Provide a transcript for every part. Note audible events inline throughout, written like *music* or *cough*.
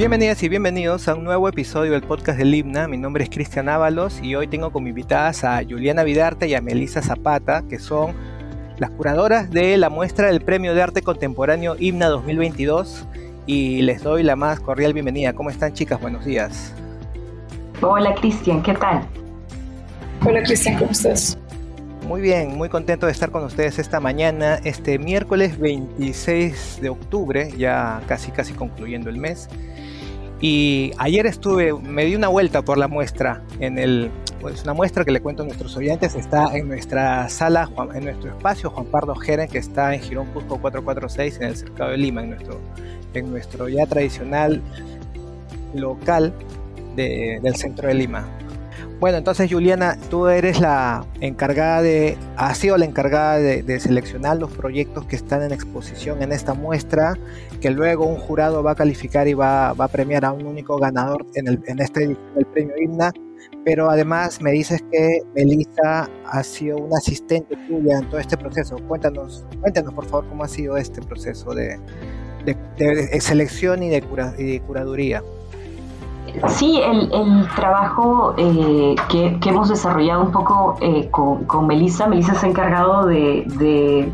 Bienvenidas y bienvenidos a un nuevo episodio del podcast del Himna. Mi nombre es Cristian Ábalos y hoy tengo como invitadas a Juliana Vidarte y a Melissa Zapata, que son las curadoras de la muestra del Premio de Arte Contemporáneo Himna 2022 y les doy la más cordial bienvenida. ¿Cómo están chicas? Buenos días. Hola Cristian, ¿qué tal? Hola Cristian, ¿cómo estás? Muy bien, muy contento de estar con ustedes esta mañana, este miércoles 26 de octubre, ya casi casi concluyendo el mes. Y ayer estuve, me di una vuelta por la muestra en el, pues una muestra que le cuento a nuestros oyentes, está en nuestra sala, en nuestro espacio Juan Pardo Jeren, que está en Girón Cusco 446 en el cercado de Lima, en nuestro, en nuestro ya tradicional local del centro de Lima. Bueno, entonces Juliana, tú eres la encargada de, has sido la encargada de, seleccionar los proyectos que están en exposición en esta muestra, que luego un jurado va a calificar y va, a premiar a un único ganador en, el, en este el premio Himna. Pero además me dices que Melissa ha sido una asistente tuya en todo este proceso. Cuéntanos, cuéntanos por favor cómo ha sido este proceso de, selección y de, y de curaduría. Sí, el, trabajo eh, que, hemos desarrollado un poco eh, con, con Melissa, Melissa se ha encargado de,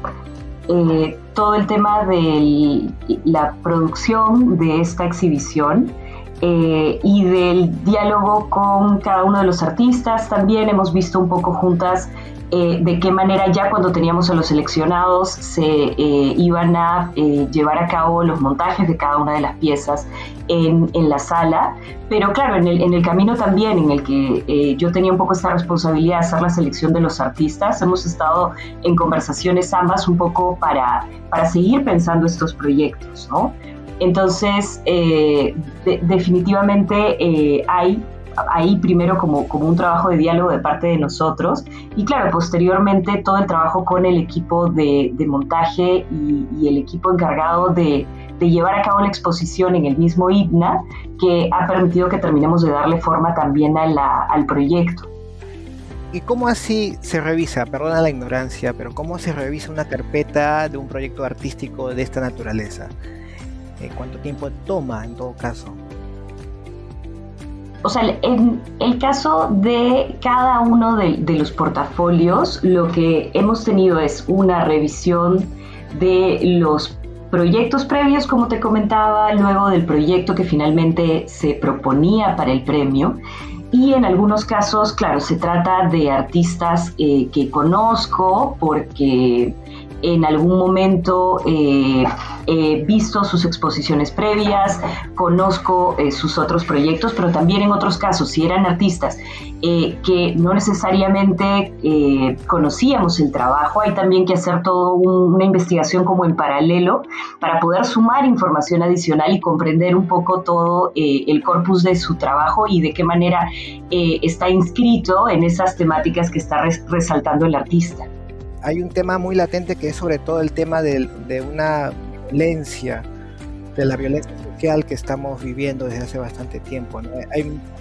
eh, todo el tema de la producción de esta exhibición y del diálogo con cada uno de los artistas. También hemos visto un poco juntas eh, de qué manera ya cuando teníamos a los seleccionados se eh, iban a eh, llevar a cabo los montajes de cada una de las piezas en, la sala. Pero claro, en el, camino también en el que yo tenía un poco esta responsabilidad de hacer la selección de los artistas, hemos estado en conversaciones ambas un poco para, para seguir pensando estos proyectos, ¿no? Entonces, definitivamente hay ahí primero como, como un trabajo de diálogo de parte de nosotros y claro, posteriormente todo el trabajo con el equipo de, montaje y, el equipo encargado de, llevar a cabo la exposición en el mismo IBNA que ha permitido que terminemos de darle forma también al proyecto. ¿Y cómo así se revisa, perdona la ignorancia, pero cómo se revisa una carpeta de un proyecto artístico de esta naturaleza? Eh, ¿Cuánto tiempo toma en todo caso? O sea, en el caso de cada uno de, los portafolios, lo que hemos tenido es una revisión de los proyectos previos, como te comentaba, luego del proyecto que finalmente se proponía para el premio. Y en algunos casos, claro, se trata de artistas eh, que conozco porque en algún momento eh, he visto sus exposiciones previas, conozco eh, sus otros proyectos, pero también en otros casos, si eran artistas eh, que no necesariamente conocíamos el trabajo, hay también que hacer toda una investigación como en paralelo para poder sumar información adicional y comprender un poco todo el corpus de su trabajo y de qué manera está inscrito en esas temáticas que está resaltando el artista hay un tema muy latente que es sobre todo el tema de, una violencia, de la violencia social que estamos viviendo desde hace bastante tiempo.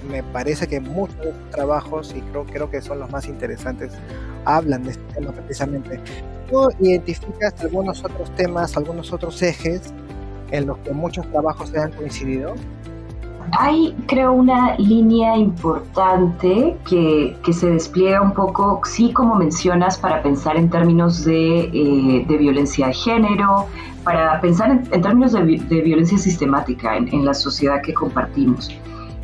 me parece que muchos de trabajos, y creo, creo que son los más interesantes, hablan de este tema precisamente. ¿Tú identificas algunos otros temas, algunos otros ejes en los que muchos trabajos se han coincidido? Hay, creo, una línea importante que, se despliega un poco, sí, como mencionas, para pensar en términos de, eh, violencia de género, para pensar en, términos de, violencia sistemática en, la sociedad que compartimos.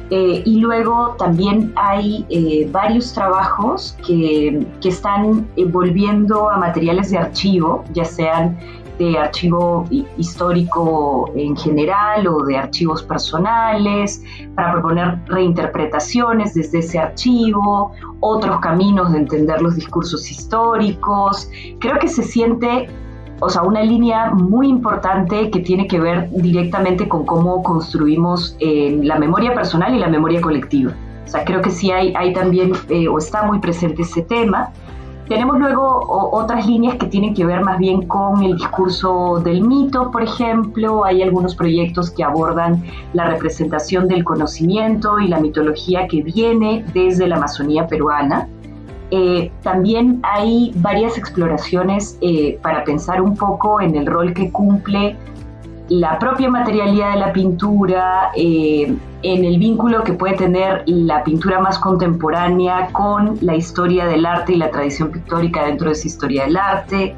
Eh, y luego también hay eh, varios trabajos que, que, están volviendo a materiales de archivo, ya sean de archivo histórico en general o de archivos personales, para proponer reinterpretaciones desde ese archivo, otros caminos de entender los discursos históricos. Creo que se siente o sea, una línea muy importante que tiene que ver directamente con cómo construimos eh, la memoria personal y la memoria colectiva. O sea, creo que sí hay, hay también, eh, o está muy presente ese tema. Tenemos luego otras líneas que tienen que ver más bien con el discurso del mito, por ejemplo. Hay algunos proyectos que abordan la representación del conocimiento y la mitología que viene desde la Amazonía peruana. Eh, también hay varias exploraciones eh, para pensar un poco en el rol que cumple la propia materialidad de la pintura, eh, en el vínculo que puede tener la pintura más contemporánea con la historia del arte y la tradición pictórica dentro de esa historia del arte.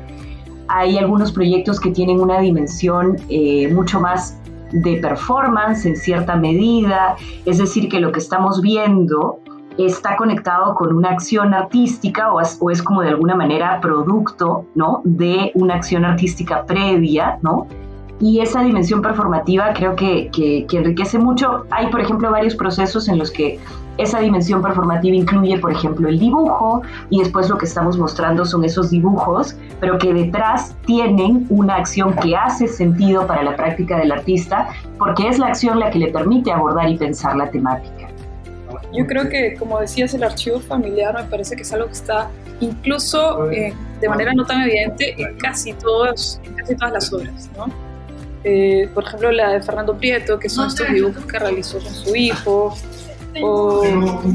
Hay algunos proyectos que tienen una dimensión eh, mucho más de performance en cierta medida, es decir, que lo que estamos viendo está conectado con una acción artística o es, o es, como de alguna manera producto ¿no? de una acción artística previa, ¿no? Y esa dimensión performativa creo que, que, enriquece mucho. Hay, por ejemplo, varios procesos en los que esa dimensión performativa incluye, por ejemplo, el dibujo y después lo que estamos mostrando son esos dibujos, pero que detrás tienen una acción que hace sentido para la práctica del artista porque es la acción la que le permite abordar y pensar la temática. Yo creo que, como decías, el archivo familiar me parece que es algo que está incluso eh, de manera no tan evidente en casi, todos, en casi todas las obras, ¿no? Eh, por ejemplo, la de Fernando Prieto, que son estos dibujos que realizó con su hijo, o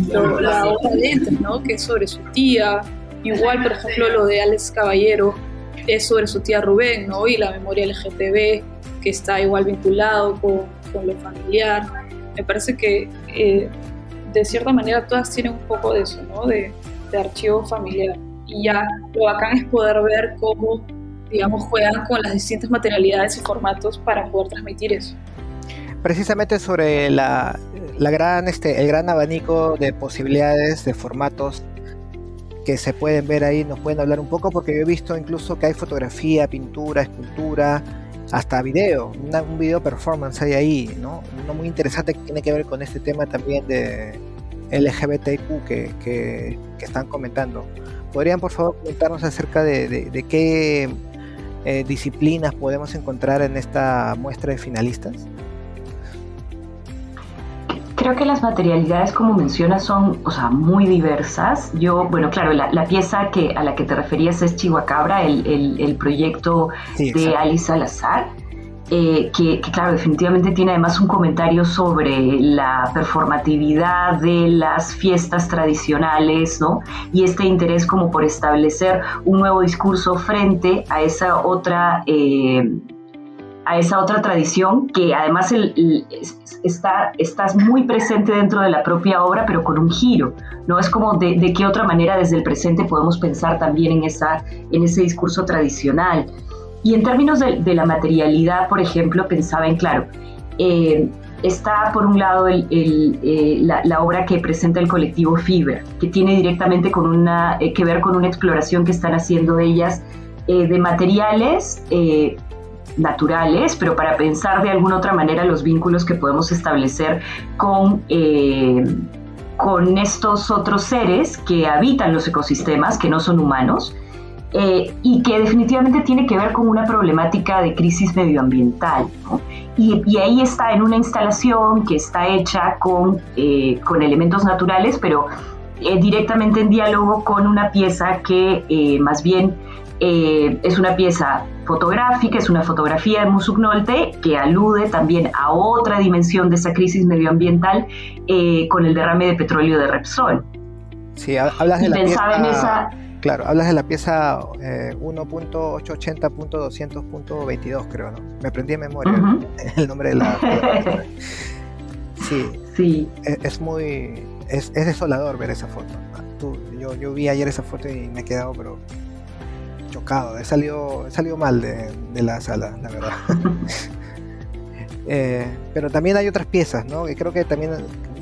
la obra de Lentes, ¿no? que es sobre su tía. Igual, por ejemplo, lo de Alex Caballero es sobre su tía Rubén, ¿no? y la memoria LGTB, que está igual vinculado con, con lo familiar. Me parece que eh, de cierta manera todas tienen un poco de eso, ¿no? de, de archivo familiar. Y ya lo bacán es poder ver cómo digamos, juegan con las distintas materialidades y formatos para poder transmitir eso. Precisamente sobre la, la gran, este, el gran abanico de posibilidades, de formatos que se pueden ver ahí, nos pueden hablar un poco, porque yo he visto incluso que hay fotografía, pintura, escultura, hasta video, un video performance hay ahí, ¿no? Uno muy interesante que tiene que ver con este tema también de LGBTQ que, que, que están comentando. ¿Podrían por favor comentarnos acerca de, de qué eh, disciplinas podemos encontrar en esta muestra de finalistas? Creo que las materialidades, como mencionas, son o sea, muy diversas. Yo, bueno, claro, la, pieza que, a la que te referías es Chihuacabra, el, el, proyecto de Alice Salazar. Eh, que, claro, definitivamente tiene además un comentario sobre la performatividad de las fiestas tradicionales, ¿no? Y este interés como por establecer un nuevo discurso frente a esa otra... Eh, a esa otra tradición que además está, estás muy presente dentro de la propia obra, pero con un giro, ¿no? Es como de, de, qué otra manera desde el presente podemos pensar también en, esa, en ese discurso tradicional. Y en términos de, la materialidad, por ejemplo, pensaba en, claro, eh, está por un lado eh, la, obra que presenta el colectivo Fibra, que tiene directamente eh, que ver con una exploración que están haciendo ellas de materiales naturales, pero para pensar de alguna otra manera los vínculos que podemos establecer con con estos otros seres que habitan los ecosistemas, que no son humanos, eh, y que definitivamente tiene que ver con una problemática de crisis medioambiental. Y, ahí está en una instalación que está hecha con, eh, con elementos naturales, pero eh, directamente en diálogo con una pieza que más bien es una pieza fotográfica, es una fotografía de Musuknolte que alude también a otra dimensión de esa crisis medioambiental con el derrame de petróleo de Repsol. Sí, hablas de la pieza... en esa Claro, hablas de la pieza eh, 1.880.200.22, creo, ¿no? Me aprendí de memoria el nombre de la. *laughs* sí. Sí. Es, muy. Es, desolador ver esa foto. yo, yo vi ayer esa foto y me he quedado, pero. chocado. He salido, he salido mal de, la sala, la verdad. *laughs* Eh, pero también hay otras piezas, ¿no? Que creo que también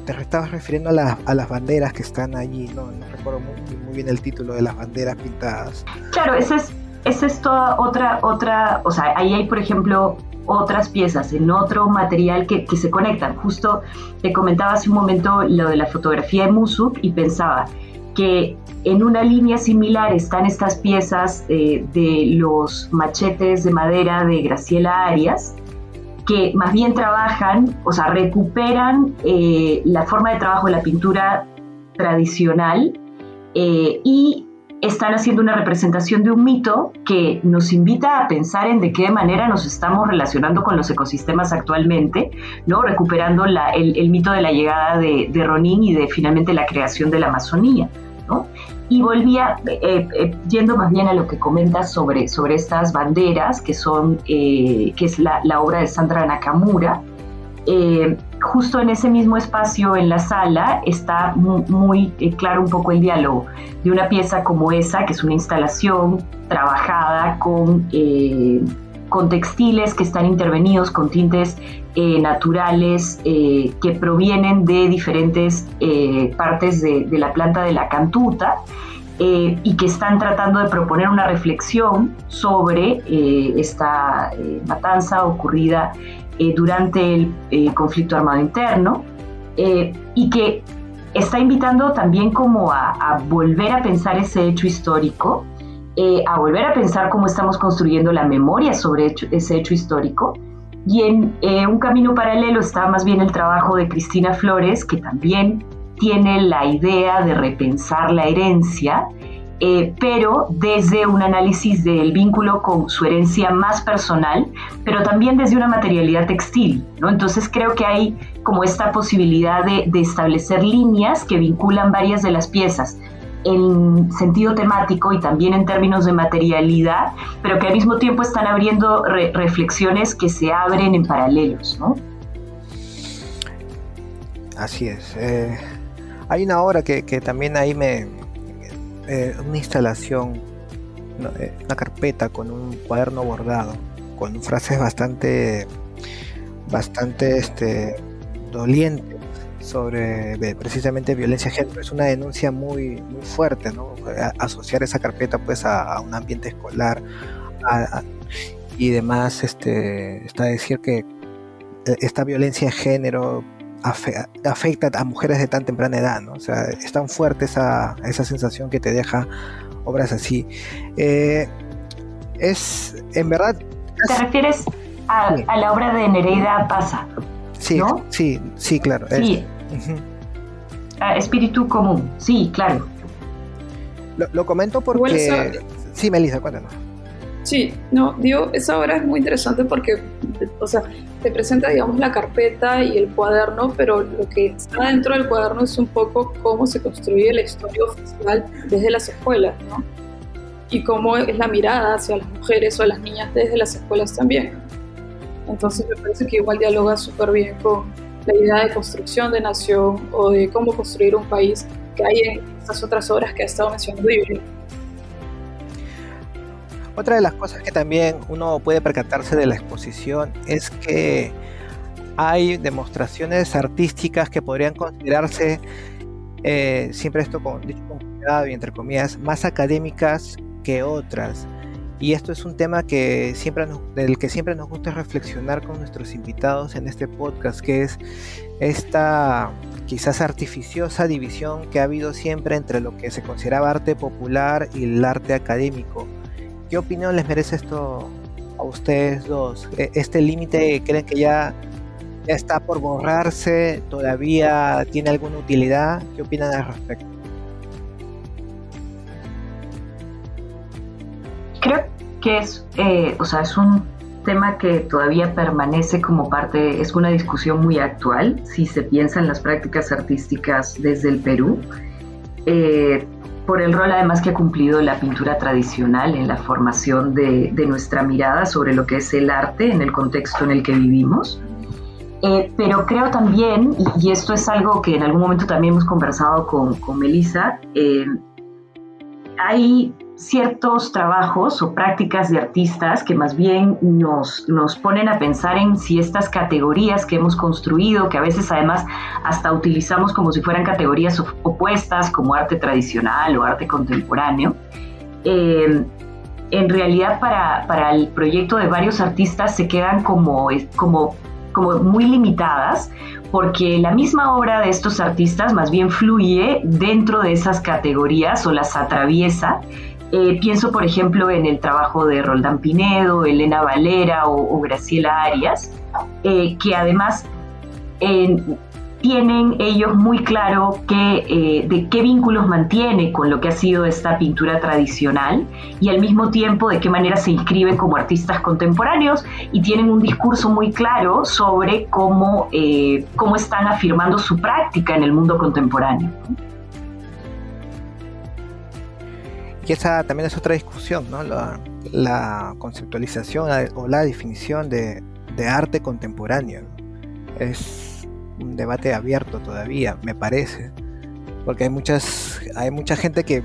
te estabas refiriendo a, a, las banderas que están allí, no, no recuerdo muy, bien el título de las banderas pintadas. Claro, esa es, esa es toda otra, otra, o sea, ahí hay, por ejemplo, otras piezas en otro material que, que se conectan. Justo te comentaba hace un momento lo de la fotografía de Musuk y pensaba que en una línea similar están estas piezas eh, de los machetes de madera de Graciela Arias, que más bien trabajan, o sea, recuperan eh, la forma de trabajo de la pintura tradicional eh, y están haciendo una representación de un mito que nos invita a pensar en de qué manera nos estamos relacionando con los ecosistemas actualmente, ¿no? recuperando el, mito de la llegada de, de, Ronin y de finalmente la creación de la Amazonía. Y volvía, eh, eh, yendo más bien a lo que comentas sobre, sobre estas banderas, que, son, que es la, obra de Sandra Nakamura, justo en ese mismo espacio en la sala está muy claro un poco el diálogo de una pieza como esa, que es una instalación trabajada con con textiles que están intervenidos con tintes eh, naturales eh, que provienen de diferentes eh, partes de, la planta de la cantuta y que están tratando de proponer una reflexión sobre esta matanza ocurrida durante el conflicto armado interno y que está invitando también como a volver a pensar ese hecho histórico eh, a volver a pensar cómo estamos construyendo la memoria sobre ese hecho histórico. Y en eh, un camino paralelo está más bien el trabajo de Cristina Flores, que también tiene la idea de repensar la herencia, eh, pero desde un análisis del vínculo con su herencia más personal, pero también desde una materialidad textil. ¿no? Entonces creo que hay como esta posibilidad de, de establecer líneas que vinculan varias de las piezas en sentido temático y también en términos de materialidad, pero que al mismo tiempo están abriendo reflexiones que se abren en paralelos, ¿no? Así es. Eh, hay una obra que, también ahí me... Eh, una instalación, eh, una carpeta con un cuaderno bordado, con frases bastante, bastante este, dolientes sobre precisamente violencia de género. Es una denuncia muy, muy fuerte, ¿no? asociar esa carpeta pues a, un ambiente escolar y demás, este, está decir que e, esta violencia de género afecta a mujeres de tan temprana edad, ¿no? O sea, es tan fuerte esa, esa sensación que te deja obras así. Eh, es, en verdad... ¿Te refieres a, la obra de Nereida Pasa? Sí, sí, sí, claro. Sí, espíritu común, sí, claro. Lo, comento porque... Sí, Melissa, cuéntanos. Sí, no, digo, esa obra es muy interesante porque, o sea, te presenta, digamos, la carpeta y el cuaderno, pero lo que está dentro del cuaderno es un poco cómo se construye la historia oficial desde las escuelas, ¿no? Y cómo es la mirada hacia las mujeres o a las niñas desde las escuelas también. Entonces me parece que igual dialoga súper bien con, la idea de construcción de nación o de cómo construir un país que hay en estas otras obras que ha estado mencionando Yuri. Otra de las cosas que también uno puede percatarse de la exposición es que hay demostraciones artísticas que podrían considerarse, eh, siempre esto con, dicho con cuidado y entre comillas, más académicas que otras. Y esto es un tema que siempre del que siempre nos gusta reflexionar con nuestros invitados en este podcast, que es esta quizás artificiosa división que ha habido siempre entre lo que se consideraba arte popular y el arte académico. ¿Qué opinión les merece esto a ustedes dos? E, ¿Este límite creen que ya, ya está por borrarse? ¿Todavía tiene alguna utilidad? ¿Qué opinan al respecto? Que es, eh, o sea, es un tema que todavía permanece como parte, es una discusión muy actual si se piensa en las prácticas artísticas desde el Perú, eh, por el rol además que ha cumplido la pintura tradicional en la formación de, nuestra mirada sobre lo que es el arte en el contexto en el que vivimos. Eh, pero creo también, y, esto es algo que en algún momento también hemos conversado con, con Melissa, hay ciertos trabajos o prácticas de artistas que más bien nos, nos ponen a pensar en si estas categorías que hemos construido, que a veces además hasta utilizamos como si fueran categorías opuestas, como arte tradicional o arte contemporáneo, eh, en realidad para, para, el proyecto de varios artistas se quedan como, como, como muy limitadas porque la misma obra de estos artistas más bien fluye dentro de esas categorías o las atraviesa eh, pienso, por ejemplo, en el trabajo de Roldán Pinedo, Elena Valera o, Graciela Arias, eh, que además tienen ellos muy claro que, eh, de qué vínculos mantiene con lo que ha sido esta pintura tradicional y al mismo tiempo de qué manera se inscriben como artistas contemporáneos y tienen un discurso muy claro sobre cómo, cómo están afirmando su práctica en el mundo contemporáneo. Y esa también es otra discusión, ¿no? La, conceptualización o la definición de, arte contemporáneo. Es un debate abierto todavía, me parece, porque hay muchas, hay mucha gente que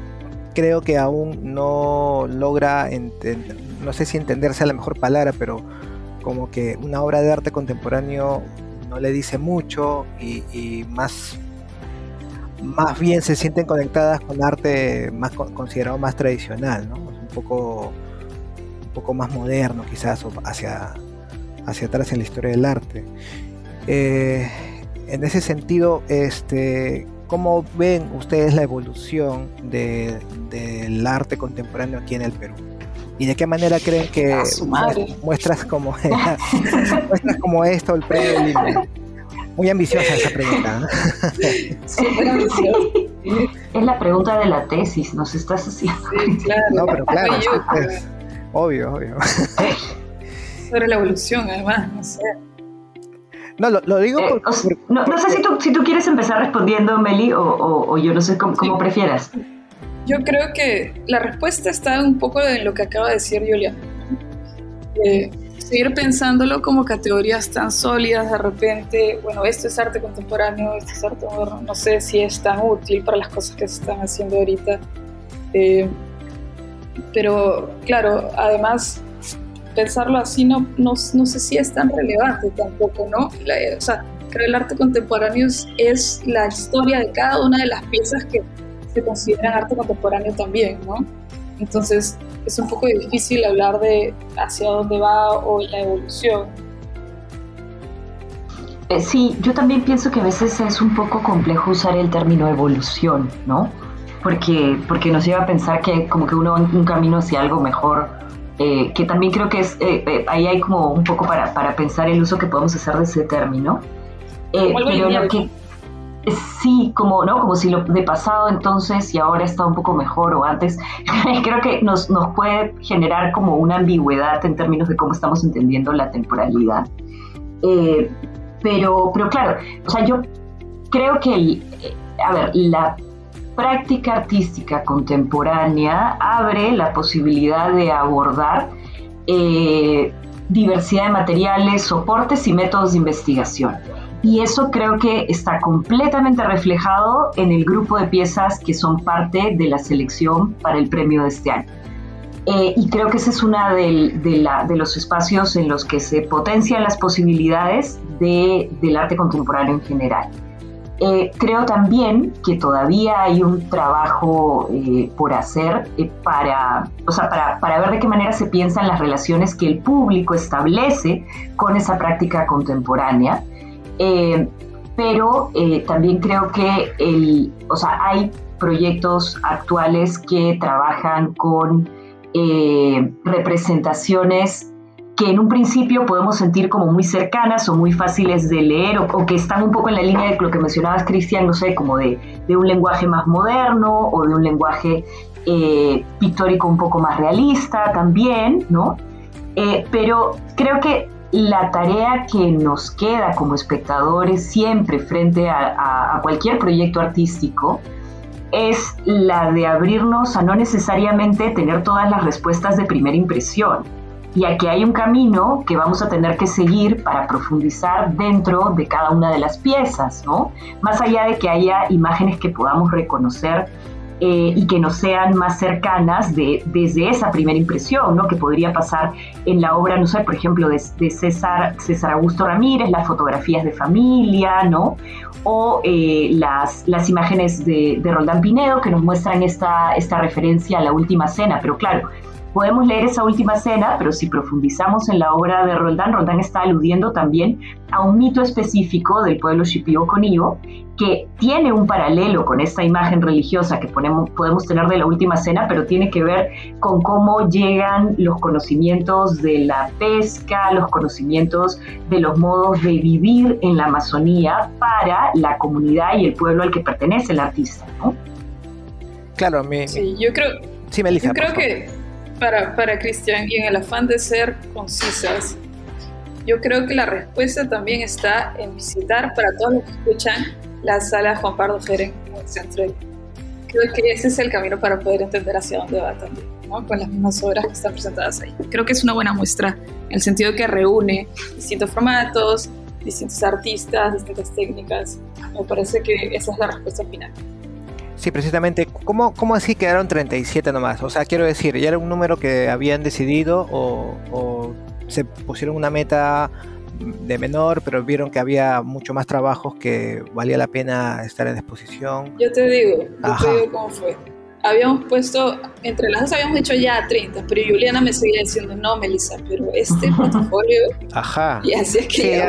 creo que aún no logra, no sé si entenderse la mejor palabra, pero como que una obra de arte contemporáneo no le dice mucho y, más, más bien se sienten conectadas con arte más considerado más tradicional, ¿no? un poco un poco más moderno quizás hacia, hacia atrás en la historia del arte. Eh, en ese sentido, este, ¿cómo ven ustedes la evolución del arte contemporáneo aquí en el Perú? ¿Y de qué manera creen que muestras como, *laughs* muestras como esto el premio del Muy ambiciosa esa pregunta. *laughs* *laughs* Es la pregunta de la tesis, nos estás haciendo. Sí, claro. *laughs* No, pero claro, es, obvio, obvio. Sobre la evolución, además, no sé. No, lo, digo eh, porque, no, sé si tú, si tú quieres empezar respondiendo, Meli, o, o, yo no sé cómo, cómo prefieras. Yo creo que la respuesta está un poco en lo que acaba de decir Juliana. Eh, seguir pensándolo como categorías tan sólidas de repente, bueno, esto es arte contemporáneo, esto es arte moderno, no sé si es tan útil para las cosas que se están haciendo ahorita. Eh, pero claro, además pensarlo así no, no, no, sé si es tan relevante tampoco, ¿no? o sea, creo el arte contemporáneo es la historia de cada una de las piezas que se consideran arte contemporáneo también, ¿no? Entonces es un poco difícil hablar de hacia dónde va o la evolución. Eh, sí, yo también pienso que a veces es un poco complejo usar el término evolución, ¿no? Porque, porque nos lleva a pensar que como que uno va en un camino hacia algo mejor, eh, que también creo que es, eh, ahí hay como un poco para, para, pensar el uso que podemos hacer de ese término. pero lo que, sí, como, ¿no? Como si lo de pasado entonces y ahora está un poco mejor o antes, *laughs* creo que nos, nos puede generar como una ambigüedad en términos de cómo estamos entendiendo la temporalidad. Eh, pero, pero claro, o sea, yo creo que, eh, a ver, la práctica artística contemporánea abre la posibilidad de abordar eh, diversidad de materiales, soportes y métodos de investigación y eso creo que está completamente reflejado en el grupo de piezas que son parte de la selección para el premio de este año. Eh, y creo que ese es uno de, los espacios en los que se potencian las posibilidades de, del arte contemporáneo en general. Eh, creo también que todavía hay un trabajo eh, por hacer para, o sea, para, ver de qué manera se piensan las relaciones que el público establece con esa práctica contemporánea eh, pero eh, también creo que el, o sea, hay proyectos actuales que trabajan con eh, representaciones que en un principio podemos sentir como muy cercanas o muy fáciles de leer o, que están un poco en la línea de lo que mencionabas, Cristian, no sé, como de, de, un lenguaje más moderno o de un lenguaje pictórico un poco más realista también, ¿no? pero creo que la tarea que nos queda como espectadores siempre frente a, cualquier proyecto artístico es la de abrirnos a no necesariamente tener todas las respuestas de primera impresión y a que hay un camino que vamos a tener que seguir para profundizar dentro de cada una de las piezas, ¿no? Más allá de que haya imágenes que podamos reconocer eh, y que nos sean más cercanas de, desde esa primera impresión, ¿no? que podría pasar en la obra, no sé, por ejemplo, de, César, César Augusto Ramírez, las fotografías de familia, ¿no? o eh, las, las imágenes de, de, Roldán Pinedo que nos muestran esta, esta referencia a la última cena, pero claro, podemos leer esa última cena, pero si profundizamos en la obra de Roldán, Roldán está aludiendo también a un mito específico del pueblo Shipibo Conío que tiene un paralelo con esta imagen religiosa que ponemos, podemos tener de la última cena, pero tiene que ver con cómo llegan los conocimientos de la pesca, los conocimientos de los modos de vivir en la Amazonía para la comunidad y el pueblo al que pertenece el artista. ¿no? Claro, me, sí, yo creo, sí, Melissa, yo creo que para, para Cristian y en el afán de ser concisas, yo creo que la respuesta también está en visitar para todos los que escuchan la sala Juan Pardo Jeren en el centro creo que ese es el camino para poder entender hacia dónde va también, ¿no? con las mismas obras que están presentadas ahí. Creo que es una buena muestra en el sentido que reúne distintos formatos, distintos artistas, distintas técnicas. Me parece que esa es la respuesta final. Sí, precisamente, ¿cómo, ¿cómo, así quedaron 37 nomás? O sea, quiero decir, ¿ya era un número que habían decidido o, o se pusieron una meta de menor, pero vieron que había mucho más trabajos que valía la pena estar en exposición. Yo te digo, yo te digo cómo fue habíamos puesto, entre las dos habíamos dicho ya 30, pero Juliana me seguía diciendo, no, Melissa, pero este *laughs* portafolio. Ajá. Y así es que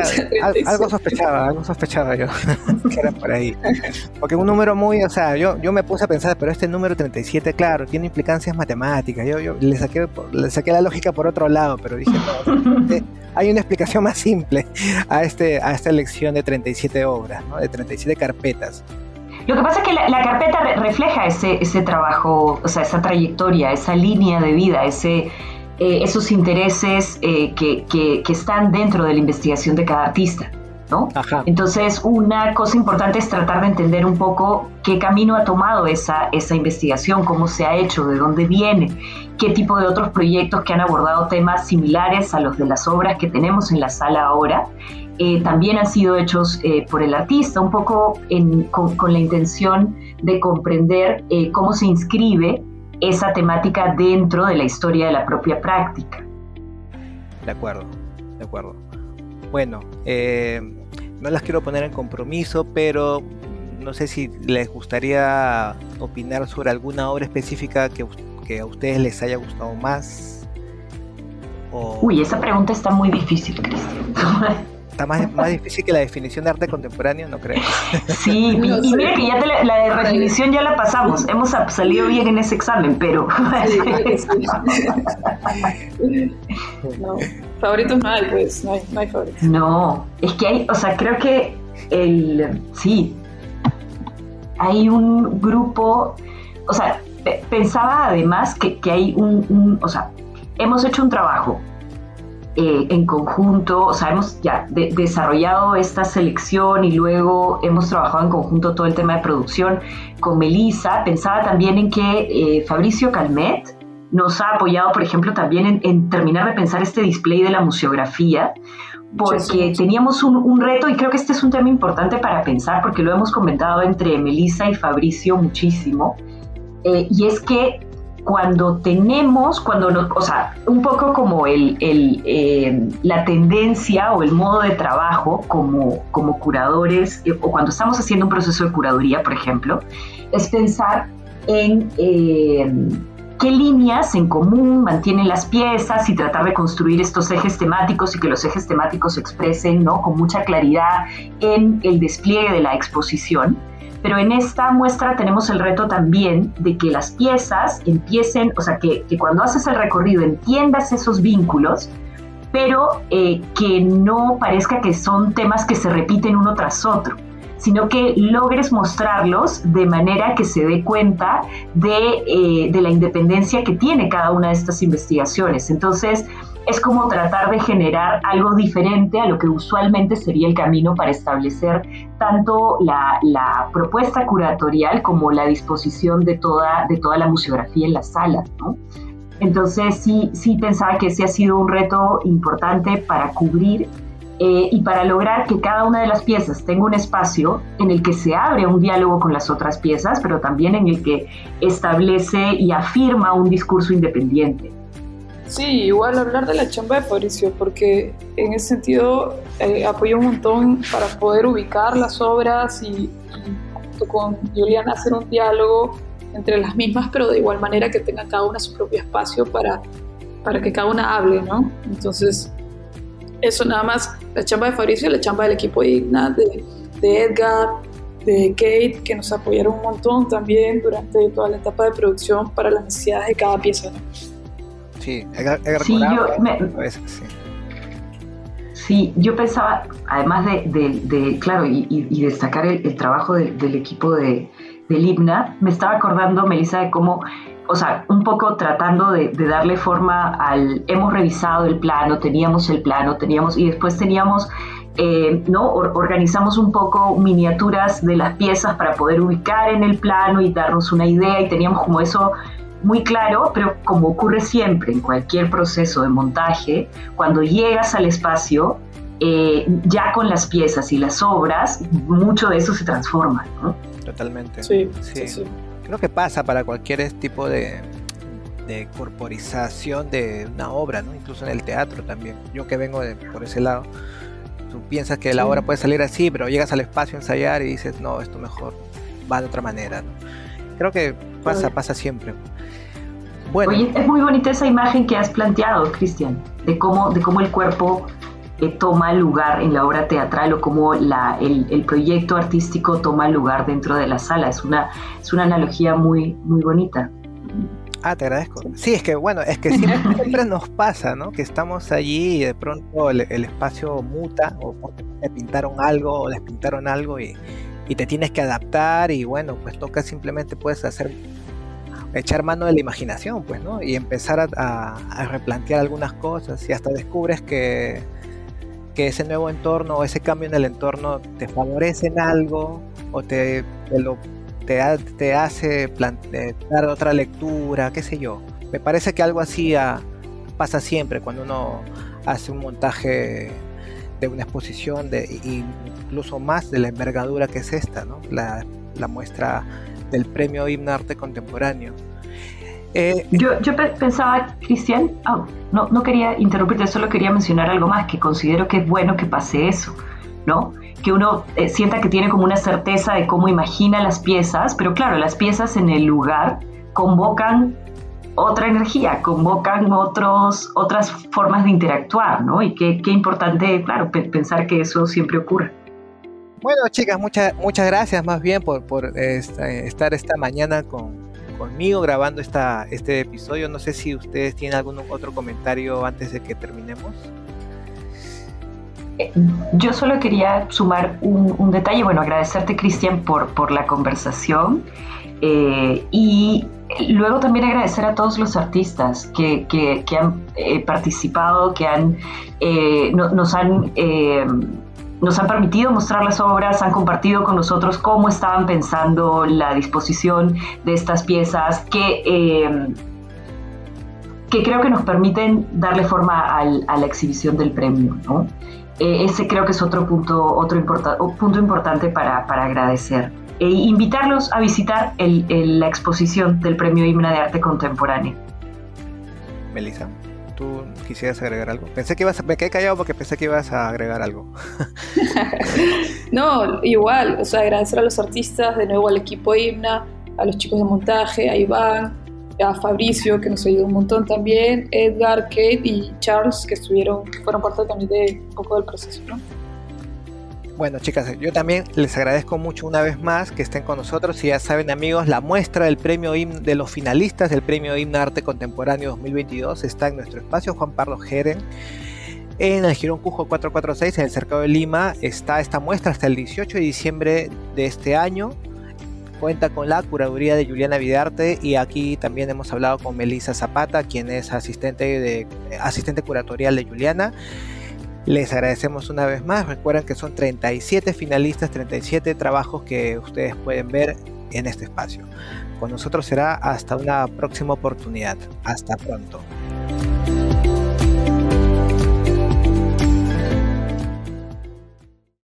Algo sospechaba, algo sospechaba yo, *laughs* que era por ahí. Porque un número muy, o sea, yo, yo me puse a pensar, pero este número 37, claro, tiene implicancias matemáticas. Yo, yo le, saqué, le saqué la lógica por otro lado, pero dije, no, hay una explicación más simple a, este, a esta elección de 37 obras, ¿no? de 37 carpetas. Lo que pasa es que la, carpeta refleja ese, ese trabajo, o sea, esa trayectoria, esa línea de vida, ese, eh, esos intereses eh, que, que, están dentro de la investigación de cada artista. ¿no? Entonces, una cosa importante es tratar de entender un poco qué camino ha tomado esa, esa investigación, cómo se ha hecho, de dónde viene, qué tipo de otros proyectos que han abordado temas similares a los de las obras que tenemos en la sala ahora eh, también han sido hechos eh, por el artista, un poco con, la intención de comprender eh, cómo se inscribe esa temática dentro de la historia de la propia práctica. De acuerdo, de acuerdo. Bueno, no las quiero poner en compromiso, pero no sé si les gustaría opinar sobre alguna obra específica que, que a ustedes les haya gustado más. Uy, esa pregunta está muy difícil, Cristian. *laughs* Está más, más difícil que la definición de arte contemporáneo, no creo. Sí, y, mira que ya la, definición ya la pasamos, hemos salido bien en ese examen, pero... *laughs* *laughs* no, favoritos no hay, pues, no hay, no hay favoritos. No, es que hay, o sea, creo que el, sí, hay un grupo, o sea, pensaba además que, que hay un, un, o sea, hemos hecho un trabajo eh, en conjunto, o sea, hemos ya desarrollado esta selección y luego hemos trabajado en conjunto todo el tema de producción con Melissa. Pensaba también en que eh, Fabricio Calmet nos ha apoyado, por ejemplo, también en, terminar de pensar este display de la museografía, porque teníamos un, reto y creo que este es un tema importante para pensar, porque lo hemos comentado entre Melissa y Fabricio muchísimo, eh, y es que cuando tenemos, cuando o sea, un poco como el, eh, la tendencia o el modo de trabajo como, como curadores, eh, o cuando estamos haciendo un proceso de curaduría, por ejemplo, es pensar en eh, qué líneas en común mantienen las piezas y tratar de construir estos ejes temáticos y que los ejes temáticos se expresen ¿no? con mucha claridad en el despliegue de la exposición. Pero en esta muestra tenemos el reto también de que las piezas empiecen, o sea, que, cuando haces el recorrido entiendas esos vínculos, pero eh, que no parezca que son temas que se repiten uno tras otro sino que logres mostrarlos de manera que se dé cuenta de, eh, de la independencia que tiene cada una de estas investigaciones. Entonces, es como tratar de generar algo diferente a lo que usualmente sería el camino para establecer tanto la, propuesta curatorial como la disposición de toda, de toda la museografía en la sala. Entonces sí, sí pensaba que ese ha sido un reto importante para cubrir eh, y para lograr que cada una de las piezas tenga un espacio en el que se abre un diálogo con las otras piezas, pero también en el que establece y afirma un discurso independiente. Sí, igual hablar de la chamba de Fabricio, porque en ese sentido eh, apoyó un montón para poder ubicar las obras y, junto con Juliana hacer un diálogo entre las mismas, pero de igual manera que tenga cada una su propio espacio para, para que cada una hable, ¿no? Entonces, eso nada más, la chamba de Fabricio la chamba del equipo Igna, de, de Edgar, de Kate, que nos apoyaron un montón también durante toda la etapa de producción para las necesidades de cada pieza, ¿no? Sí, sí, yo sí, yo pensaba, además de, claro, y, destacar el, trabajo del equipo de, del IBNA, me estaba acordando, Melissa, de cómo, o sea, un poco tratando de, darle forma al, hemos revisado el plano, teníamos el plano, teníamos, y después teníamos eh, ¿no? organizamos un poco miniaturas de las piezas para poder ubicar en el plano y darnos una idea y teníamos como eso muy claro, pero como ocurre siempre en cualquier proceso de montaje, cuando llegas al espacio, eh, ya con las piezas y las obras, mucho de eso se transforma. ¿no? Totalmente. Sí, sí. sí, Creo que pasa para cualquier tipo de, de corporización de una obra, ¿no? incluso en el teatro también. Yo que vengo de, por ese lado, tú piensas que la obra puede salir así, pero llegas al espacio a ensayar y dices, no, esto mejor va de otra manera. ¿no? Creo que pasa, pasa siempre. Bueno. Oye, es muy bonita esa imagen que has planteado, Cristian, de cómo, de cómo el cuerpo eh, toma lugar en la obra teatral o cómo la, el, el, proyecto artístico toma lugar dentro de la sala. Es una, es una analogía muy, muy bonita. Ah, te agradezco. Sí, es que bueno, es que siempre, *laughs* nos pasa, ¿no? Que estamos allí y de pronto el, espacio muta o te pintaron algo o les pintaron algo y, y, te tienes que adaptar y bueno, pues toca simplemente puedes hacer echar mano de la imaginación, pues, ¿no? Y empezar a, replantear algunas cosas y hasta descubres que, ese nuevo entorno o ese cambio en el entorno te favorece en algo o te, lo te, hace plantear otra lectura, qué sé yo. Me parece que algo así ah, pasa siempre cuando uno hace un montaje de una exposición, incluso más de la envergadura que es esta, ¿no? la, muestra del premio Himno Arte Contemporáneo. Eh, yo, yo, pensaba, Cristian, ah, no, no quería interrumpirte, solo quería mencionar algo más, que considero que es bueno que pase eso, ¿no? que uno eh, sienta que tiene como una certeza de cómo imagina las piezas, pero claro, las piezas en el lugar convocan otra energía, convocan otros, otras formas de interactuar, ¿no? Y qué, qué importante, claro, pensar que eso siempre ocurre. Bueno, chicas, muchas muchas gracias más bien por, por estar esta mañana con, conmigo grabando esta, este episodio. No sé si ustedes tienen algún otro comentario antes de que terminemos. Yo solo quería sumar un, detalle, bueno, agradecerte Cristian por, por la conversación eh, y luego también agradecer a todos los artistas que, que, han eh, participado, que han, eh, nos han nos han permitido mostrar las obras, han compartido con nosotros cómo estaban pensando la disposición de estas piezas, que, que creo que nos permiten darle forma a la exhibición del premio. ¿no? Eh, ese creo que es otro punto, otro punto importante para, agradecer. E invitarlos a visitar la exposición del Premio Himna de Arte Contemporáneo. Melissa, ¿tú quisieras agregar algo? Pensé que ibas a, me quedé callado porque pensé que ibas a agregar algo. *laughs* no, igual, o sea, agradecer a los artistas, de nuevo al equipo Himna, a los chicos de montaje, a Iván, a Fabricio, que nos ayudó un montón también, Edgar, Kate y Charles, que estuvieron, fueron parte también de un poco del proceso, ¿no? Bueno, chicas, yo también les agradezco mucho una vez más que estén con nosotros. Y ya saben, amigos, la muestra del premio de los finalistas del premio Himna Arte Contemporáneo 2022 está en nuestro espacio Juan Pablo Jeren. En el Girón Cujo 446, en el Cercado de Lima, está esta muestra hasta el 18 de diciembre de este año cuenta con la curaduría de Juliana Vidarte y aquí también hemos hablado con Melissa Zapata, quien es asistente, de, asistente curatorial de Juliana. Les agradecemos una vez más. Recuerden que son 37 finalistas, 37 trabajos que ustedes pueden ver en este espacio. Con nosotros será hasta una próxima oportunidad. Hasta pronto.